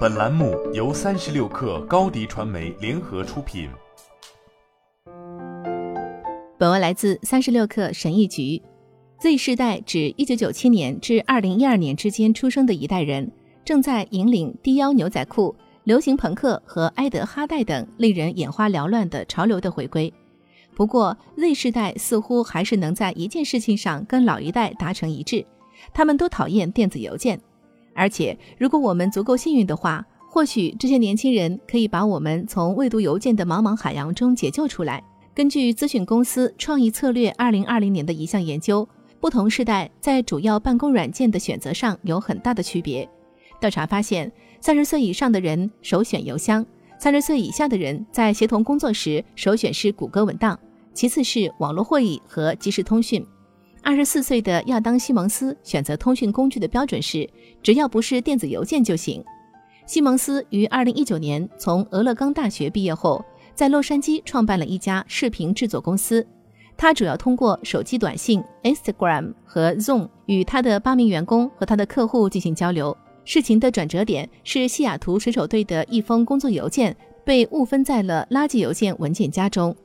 本栏目由三十六氪高低传媒联合出品。本文来自三十六氪神译局。Z 世代指一九九七年至二零一二年之间出生的一代人，正在引领低腰牛仔裤、流行朋克和埃德哈代等令人眼花缭乱的潮流的回归。不过，Z 世代似乎还是能在一件事情上跟老一代达成一致，他们都讨厌电子邮件。而且，如果我们足够幸运的话，或许这些年轻人可以把我们从未读邮件的茫茫海洋中解救出来。根据咨询公司创意策略二零二零年的一项研究，不同世代在主要办公软件的选择上有很大的区别。调查发现，三十岁以上的人首选邮箱，三十岁以下的人在协同工作时首选是谷歌文档，其次是网络会议和即时通讯。二十四岁的亚当·西蒙斯选择通讯工具的标准是，只要不是电子邮件就行。西蒙斯于二零一九年从俄勒冈大学毕业后。在洛杉矶创办了一家视频制作公司，他主要通过手机短信、Instagram 和 Zoom 与他的八名员工和他的客户进行交流。事情的转折点是西雅图水手队的一封工作邮件被误分在了垃圾邮件文件夹中。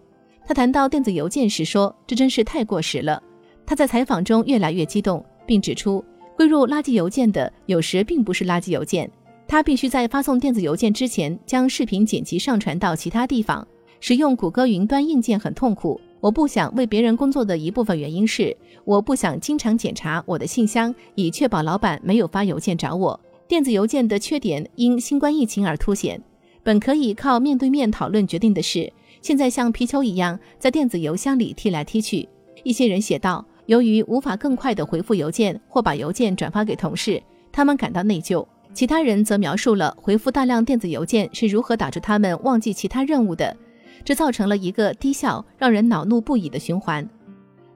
他谈到电子邮件时说：“这真是太过时了。”他在采访中越来越激动，并指出，归入垃圾邮件的有时并不是垃圾邮件。他必须在发送电子邮件之前将视频剪辑上传到其他地方。使用谷歌云端硬件很痛苦。我不想为别人工作的一部分原因是，我不想经常检查我的信箱，以确保老板没有发邮件找我。电子邮件的缺点因新冠疫情而凸显。本可以靠面对面讨论决定的事，现在像皮球一样在电子邮箱里踢来踢去。一些人写道：“由于无法更快地回复邮件或把邮件转发给同事，他们感到内疚。”其他人则描述了回复大量电子邮件是如何导致他们忘记其他任务的，这造成了一个低效、让人恼怒不已的循环。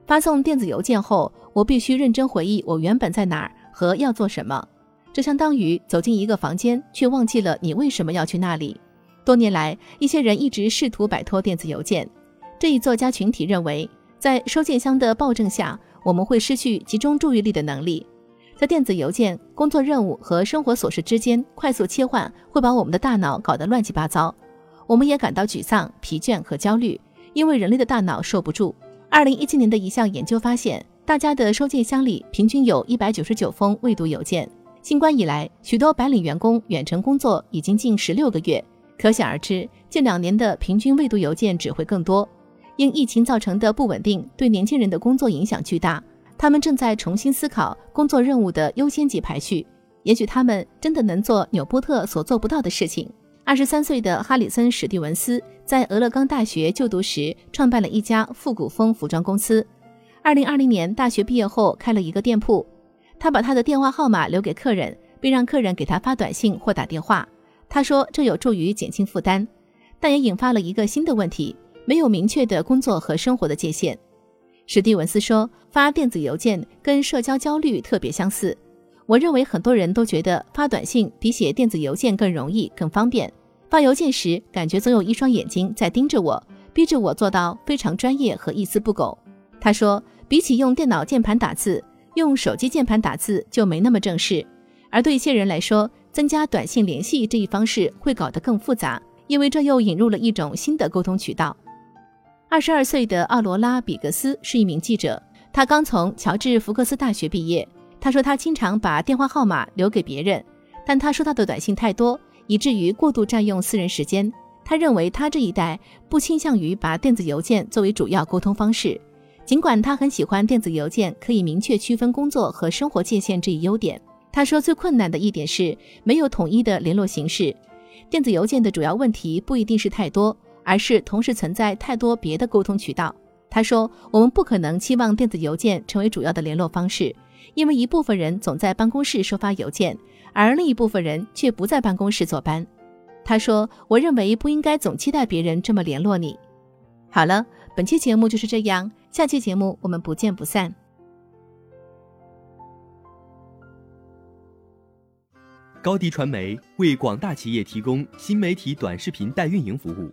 发送电子邮件后，我必须认真回忆我原本在哪儿和要做什么，这相当于走进一个房间却忘记了你为什么要去那里。多年来，一些人一直试图摆脱电子邮件。这一作家群体认为，在收件箱的暴政下，我们会失去集中注意力的能力。在电子邮件、工作任务和生活琐事之间快速切换，会把我们的大脑搞得乱七八糟。我们也感到沮丧、疲倦和焦虑，因为人类的大脑受不住。二零一七年的一项研究发现，大家的收件箱里平均有一百九十九封未读邮件。新冠以来，许多白领员工远程工作已经近十六个月，可想而知，近两年的平均未读邮件只会更多。因疫情造成的不稳定，对年轻人的工作影响巨大。他们正在重新思考工作任务的优先级排序，也许他们真的能做纽波特所做不到的事情。二十三岁的哈里森·史蒂文斯在俄勒冈大学就读时，创办了一家复古风服装公司。二零二零年大学毕业后，开了一个店铺。他把他的电话号码留给客人，并让客人给他发短信或打电话。他说这有助于减轻负担，但也引发了一个新的问题：没有明确的工作和生活的界限。史蒂文斯说：“发电子邮件跟社交焦虑特别相似。我认为很多人都觉得发短信比写电子邮件更容易、更方便。发邮件时，感觉总有一双眼睛在盯着我，逼着我做到非常专业和一丝不苟。”他说：“比起用电脑键盘打字，用手机键盘打字就没那么正式。而对一些人来说，增加短信联系这一方式会搞得更复杂，因为这又引入了一种新的沟通渠道。”二十二岁的奥罗拉·比格斯是一名记者，他刚从乔治福克斯大学毕业。他说他经常把电话号码留给别人，但他收到的短信太多，以至于过度占用私人时间。他认为他这一代不倾向于把电子邮件作为主要沟通方式，尽管他很喜欢电子邮件可以明确区分工作和生活界限这一优点。他说最困难的一点是没有统一的联络形式。电子邮件的主要问题不一定是太多。而是同时存在太多别的沟通渠道。他说：“我们不可能期望电子邮件成为主要的联络方式，因为一部分人总在办公室收发邮件，而另一部分人却不在办公室坐班。”他说：“我认为不应该总期待别人这么联络你。”好了，本期节目就是这样，下期节目我们不见不散。高迪传媒为广大企业提供新媒体短视频代运营服务。